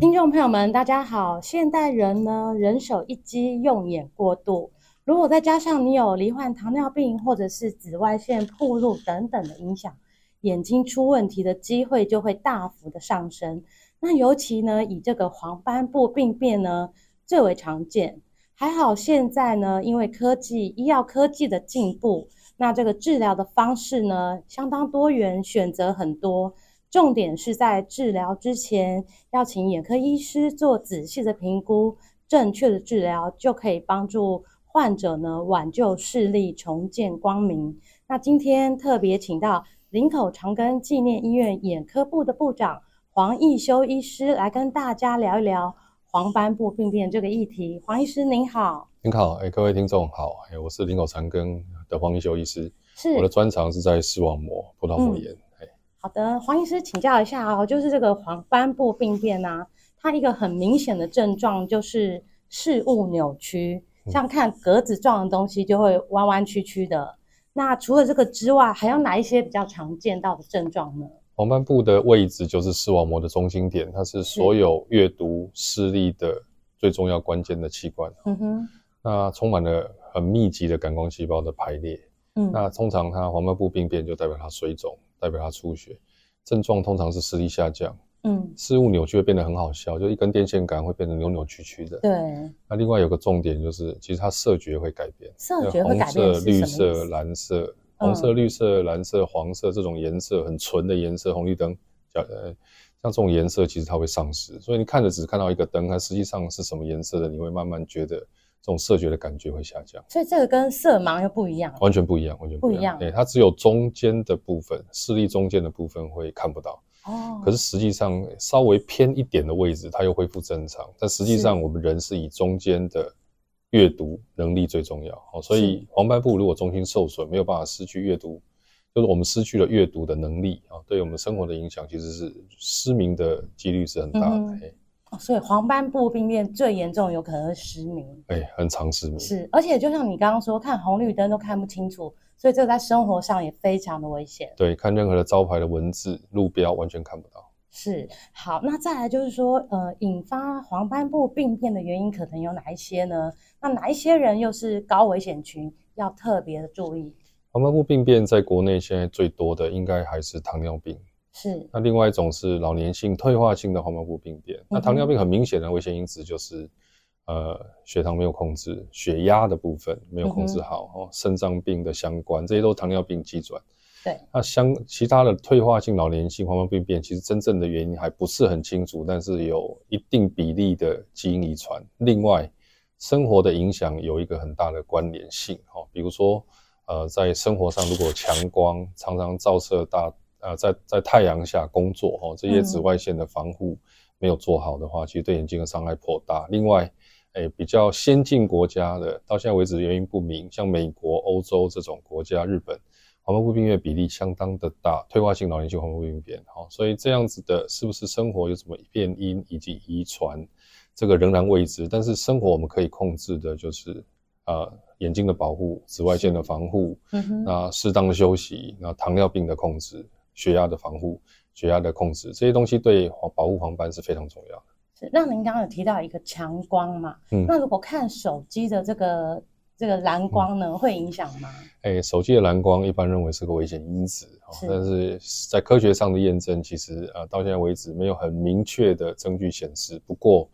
听众朋友们，大家好。现代人呢，人手一机，用眼过度。如果再加上你有罹患糖尿病或者是紫外线曝露等等的影响，眼睛出问题的机会就会大幅的上升。那尤其呢，以这个黄斑部病变呢最为常见。还好现在呢，因为科技、医药科技的进步，那这个治疗的方式呢相当多元，选择很多。重点是在治疗之前，要请眼科医师做仔细的评估，正确的治疗就可以帮助患者呢挽救视力，重见光明。那今天特别请到林口长庚纪念医院眼科部的部长黄义修医师来跟大家聊一聊黄斑部病变这个议题。黄医师您好，您好，哎，各位听众好，哎，我是林口长庚的黄义修医师，是我的专长是在视网膜葡萄膜炎。嗯好的，黄医师请教一下哦，就是这个黄斑部病变啊，它一个很明显的症状就是视物扭曲，像看格子状的东西就会弯弯曲曲的。那除了这个之外，还有哪一些比较常见到的症状呢？黄斑部的位置就是视网膜的中心点，它是所有阅读视力的最重要关键的器官。嗯哼，那充满了很密集的感光细胞的排列。嗯，那通常它黄斑部病变就代表它水肿。代表它出血，症状通常是视力下降，嗯，视物扭曲会变得很好笑，就一根电线杆会变得扭扭曲曲的。对。那另外有个重点就是，其实它色觉会改变，色觉会改变，红色、绿色、蓝色、红色、绿色、蓝色、黄色这种颜色很纯的颜色，红绿灯，呃，像这种颜色其实它会丧失，所以你看着只看到一个灯，它实际上是什么颜色的，你会慢慢觉得。这种色觉的感觉会下降，所以这个跟色盲又不一样，完全不一样，完全不一样。对，它只有中间的部分，视力中间的部分会看不到。哦，可是实际上稍微偏一点的位置，它又恢复正常。但实际上我们人是以中间的阅读能力最重要。哦，所以黄斑部如果中心受损，没有办法失去阅读，就是我们失去了阅读的能力啊，对我们生活的影响其实是失明的几率是很大的。嗯哦，所以黄斑部病变最严重，有可能是失明。哎、欸，很常失明。是，而且就像你刚刚说，看红绿灯都看不清楚，所以这个在生活上也非常的危险。对，看任何的招牌的文字、路标完全看不到。是，好，那再来就是说，呃，引发黄斑部病变的原因可能有哪一些呢？那哪一些人又是高危险群，要特别的注意？黄斑部病变在国内现在最多的应该还是糖尿病。是，那另外一种是老年性退化性的黄斑部病变。嗯、那糖尿病很明显的危险因子就是，呃，血糖没有控制，血压的部分没有控制好，嗯、哦，肾脏病的相关，这些都是糖尿病机转。对，那相其他的退化性老年性黄斑病变，其实真正的原因还不是很清楚，但是有一定比例的基因遗传。另外，生活的影响有一个很大的关联性，哦，比如说，呃，在生活上如果强光常常照射大。呃，在在太阳下工作哦，这些紫外线的防护没有做好的话，嗯、其实对眼睛的伤害颇大。另外，诶，比较先进国家的，到现在为止原因不明，像美国、欧洲这种国家，日本黄斑部病变比例相当的大，退化性老年性黄斑部病变。好，所以这样子的，是不是生活有什么变因以及遗传，这个仍然未知。但是生活我们可以控制的，就是呃眼睛的保护、紫外线的防护，嗯哼，那适当的休息，那糖尿病的控制。血压的防护、血压的控制，这些东西对黄保护黄斑是非常重要的。是，那您刚刚有提到一个强光嘛？嗯，那如果看手机的这个这个蓝光呢，嗯、会影响吗？哎、欸，手机的蓝光一般认为是个危险因子，是但是在科学上的验证，其实呃到现在为止没有很明确的证据显示。不过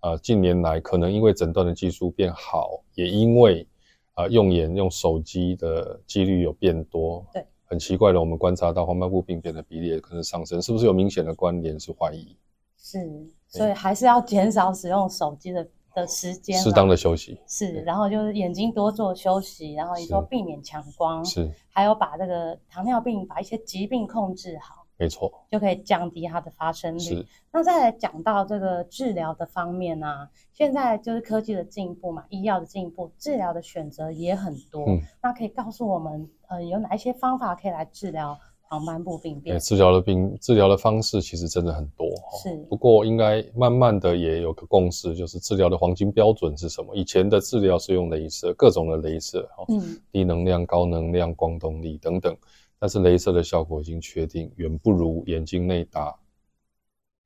呃近年来可能因为诊断的技术变好，也因为啊、呃、用眼用手机的几率有变多。对。很奇怪的，我们观察到黄斑部病变的比例也可能上升，是不是有明显的关联？是怀疑。是，所以还是要减少使用手机的的的时间，适当的休息是，然后就是眼睛多做休息，然后也说避免强光是，还有把这个糖尿病把一些疾病控制好，没错，就可以降低它的发生率。那再来讲到这个治疗的方面呢、啊，现在就是科技的进步嘛，医药的进步，治疗的选择也很多。嗯，那可以告诉我们，呃，有哪一些方法可以来治疗？黄斑部病变，治疗的病治疗的方式其实真的很多哈。是，不过应该慢慢的也有个共识，就是治疗的黄金标准是什么？以前的治疗是用镭射，各种的镭射哈，嗯，低能量、高能量、光动力等等，但是镭射的效果已经确定远不如眼睛内打，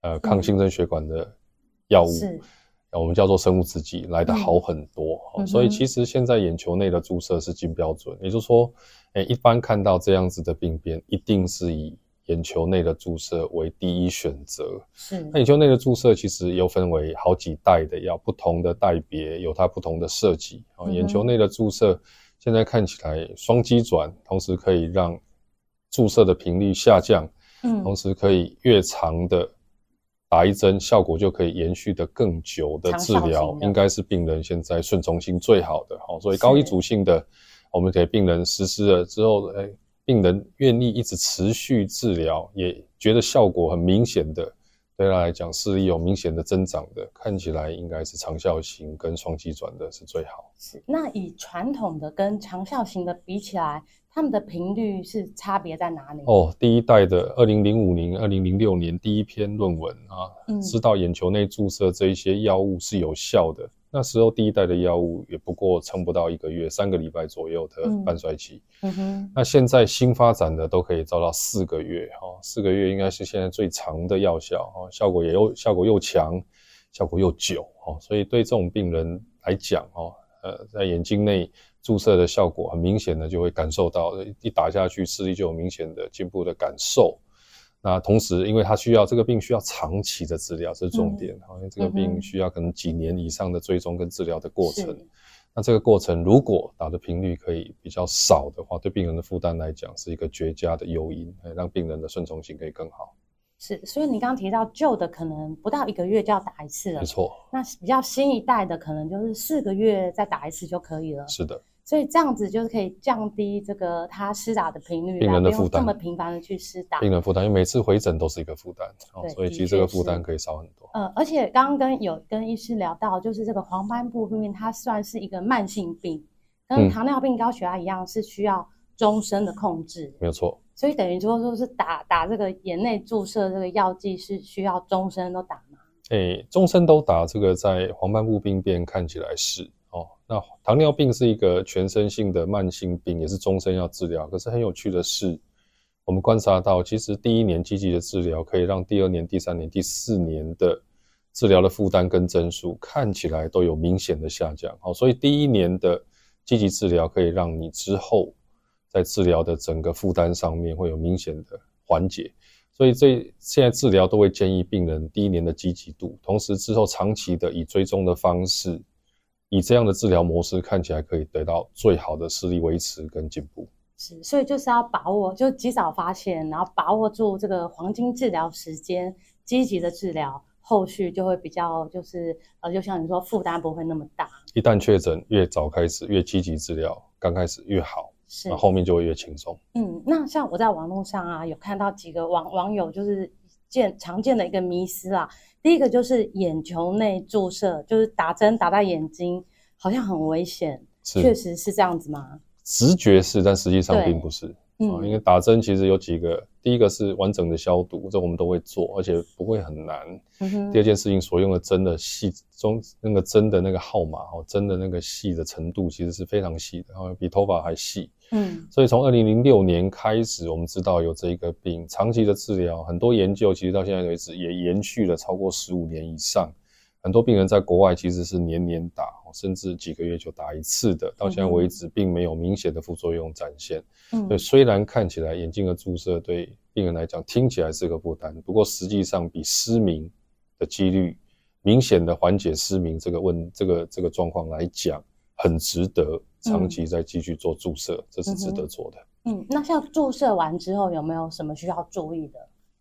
呃，抗新生血管的药物。是。我们叫做生物制剂来得好很多，嗯，所以其实现在眼球内的注射是金标准，也就是说，诶，一般看到这样子的病变，一定是以眼球内的注射为第一选择。是，那眼球内的注射其实又分为好几代的药，不同的代别有它不同的设计。啊，眼球内的注射现在看起来双击转，同时可以让注射的频率下降，嗯，同时可以越长的。打一针效果就可以延续的更久的治疗，应该是病人现在顺从性最好的。好，所以高遗嘱性的，我们给病人实施了之后，哎，病人愿意一直持续治疗，也觉得效果很明显的，对他来讲视力有明显的增长的，看起来应该是长效型跟双机转的是最好。是，那以传统的跟长效型的比起来。他们的频率是差别在哪里？哦，第一代的二零零五年、二零零六年第一篇论文啊，嗯，知道眼球内注射这一些药物是有效的。那时候第一代的药物也不过撑不到一个月，三个礼拜左右的半衰期。嗯哼。那现在新发展的都可以做到四个月，哈，四个月应该是现在最长的药效，哈，效果也又效果又强，效果又久，哈，所以对这种病人来讲，哦，呃，在眼睛内。注射的效果很明显的就会感受到，一打下去视力就有明显的进步的感受。那同时，因为它需要这个病需要长期的治疗，这是重点。因为这个病需要可能几年以上的追踪跟治疗的过程。那这个过程如果打的频率可以比较少的话，对病人的负担来讲是一个绝佳的诱因，让病人的顺从性可以更好。是，所以你刚刚提到旧的可能不到一个月就要打一次了，没错。那比较新一代的可能就是四个月再打一次就可以了。是的。所以这样子就是可以降低这个他施打的频率，病人的负担，这么频繁的去施打，病人负担，因为每次回诊都是一个负担，哦，所以其实这个负担可以少很多。呃，而且刚刚跟有跟医师聊到，就是这个黄斑部病变，它算是一个慢性病，跟糖尿病、高血压一样，是需要终身的控制。没有错。所以等于说，说是打打这个眼内注射这个药剂是需要终身都打吗？诶，终身都打，这个在黄斑部病变看起来是。哦，那糖尿病是一个全身性的慢性病，也是终身要治疗。可是很有趣的是，我们观察到，其实第一年积极的治疗，可以让第二年、第三年、第四年的治疗的负担跟增速看起来都有明显的下降。好，所以第一年的积极治疗可以让你之后在治疗的整个负担上面会有明显的缓解。所以这现在治疗都会建议病人第一年的积极度，同时之后长期的以追踪的方式。以这样的治疗模式看起来可以得到最好的视力维持跟进步。是，所以就是要把握，就及早发现，然后把握住这个黄金治疗时间，积极的治疗，后续就会比较就是呃，就像你说，负担不会那么大。一旦确诊，越早开始，越积极治疗，刚开始越好，是，后面就会越轻松。嗯，那像我在网络上啊，有看到几个网网友就是见常见的一个迷思啊。第一个就是眼球内注射，就是打针打在眼睛，好像很危险，确实是这样子吗？直觉是，但实际上并不是。嗯，因为打针其实有几个，第一个是完整的消毒，这我们都会做，而且不会很难。嗯。第二件事情，所用的针的细中那个针的那个号码哦，针的那个细的程度其实是非常细的，然后比头发还细。嗯。所以从二零零六年开始，我们知道有这一个病，长期的治疗，很多研究其实到现在为止也延续了超过十五年以上。很多病人在国外其实是年年打，甚至几个月就打一次的，到现在为止并没有明显的副作用展现。嗯，所以虽然看起来眼睛的注射对病人来讲听起来是个负担，不过实际上比失明的几率明显的缓解失明这个问这个这个状况来讲，很值得长期再继续做注射，嗯，这是值得做的。嗯，那像注射完之后有没有什么需要注意的？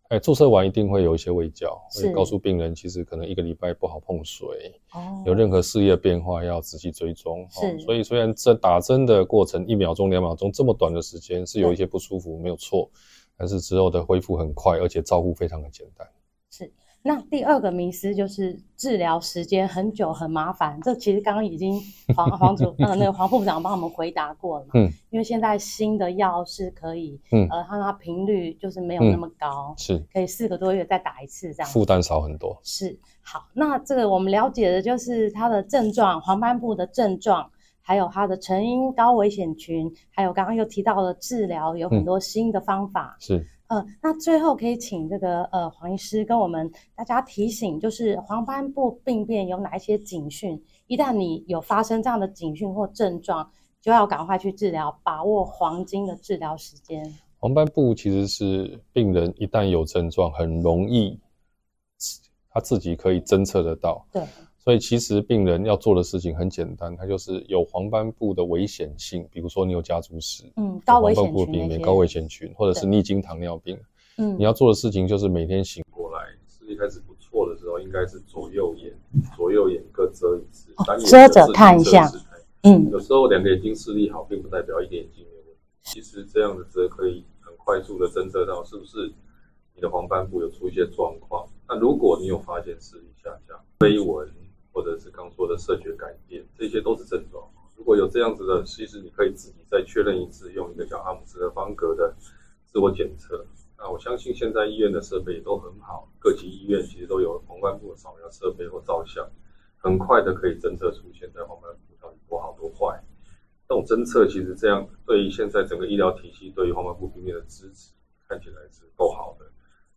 哎，注射完一定会有一些胃教，是会告诉病人，其实可能一个礼拜不好碰水，哦，有任何视野变化要仔细追踪。是、哦，所以虽然这打针的过程一秒钟、两秒钟这么短的时间是有一些不舒服，没有错，但是之后的恢复很快，而且照顾非常的简单。是。那第二个迷思就是治疗时间很久很麻烦，这其实刚刚已经黄 黄主呃那个黄副部长帮我们回答过了嘛。嗯。因为现在新的药是可以，嗯，呃，它它频率就是没有那么高，是、嗯、可以四个多月再打一次这样。负担少很多。是。好，那这个我们了解的就是它的症状，黄斑部的症状，还有它的成因、高危险群，还有刚刚又提到了治疗有很多新的方法。嗯、是。呃，那最后可以请这个呃黄医师跟我们大家提醒，就是黄斑部病变有哪一些警讯？一旦你有发生这样的警讯或症状，就要赶快去治疗，把握黄金的治疗时间。黄斑部其实是病人一旦有症状，很容易他自己可以侦测得到。对。所以其实病人要做的事情很简单，他就是有黄斑部的危险性，比如说你有家族史，嗯，高危险群，黄斑部病变、高危险群，或者是逆经糖尿病，嗯，你要做的事情就是每天醒过来，视力开始不错的时候，应该是左右眼，左右眼各遮一次，哦、遮着看一下，嗯，有时候两个眼睛视力好，并不代表一个眼睛没有问题。其实这样的遮可以很快速的侦测到是不是你的黄斑部有出一些状况。那如果你有发现视力下降、飞蚊，或者是刚说的色觉改变，这些都是症状。如果有这样子的，其实你可以自己再确认一次，用一个叫阿姆斯特方格的自我检测。那我相信现在医院的设备也都很好，各级医院其实都有红斑部扫描设备或照相，很快的可以侦测出现在红斑部到底多好多坏。这种侦测其实这样对于现在整个医疗体系对于黄斑部病变的支持，看起来是够好的。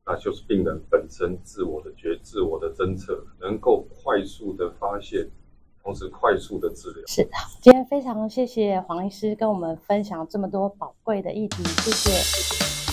那就是病人本身自我的觉、自我的侦测，能够快速的发现，同时快速的治疗。是的，今天非常谢谢黄医师跟我们分享这么多宝贵的议题，谢谢。谢谢。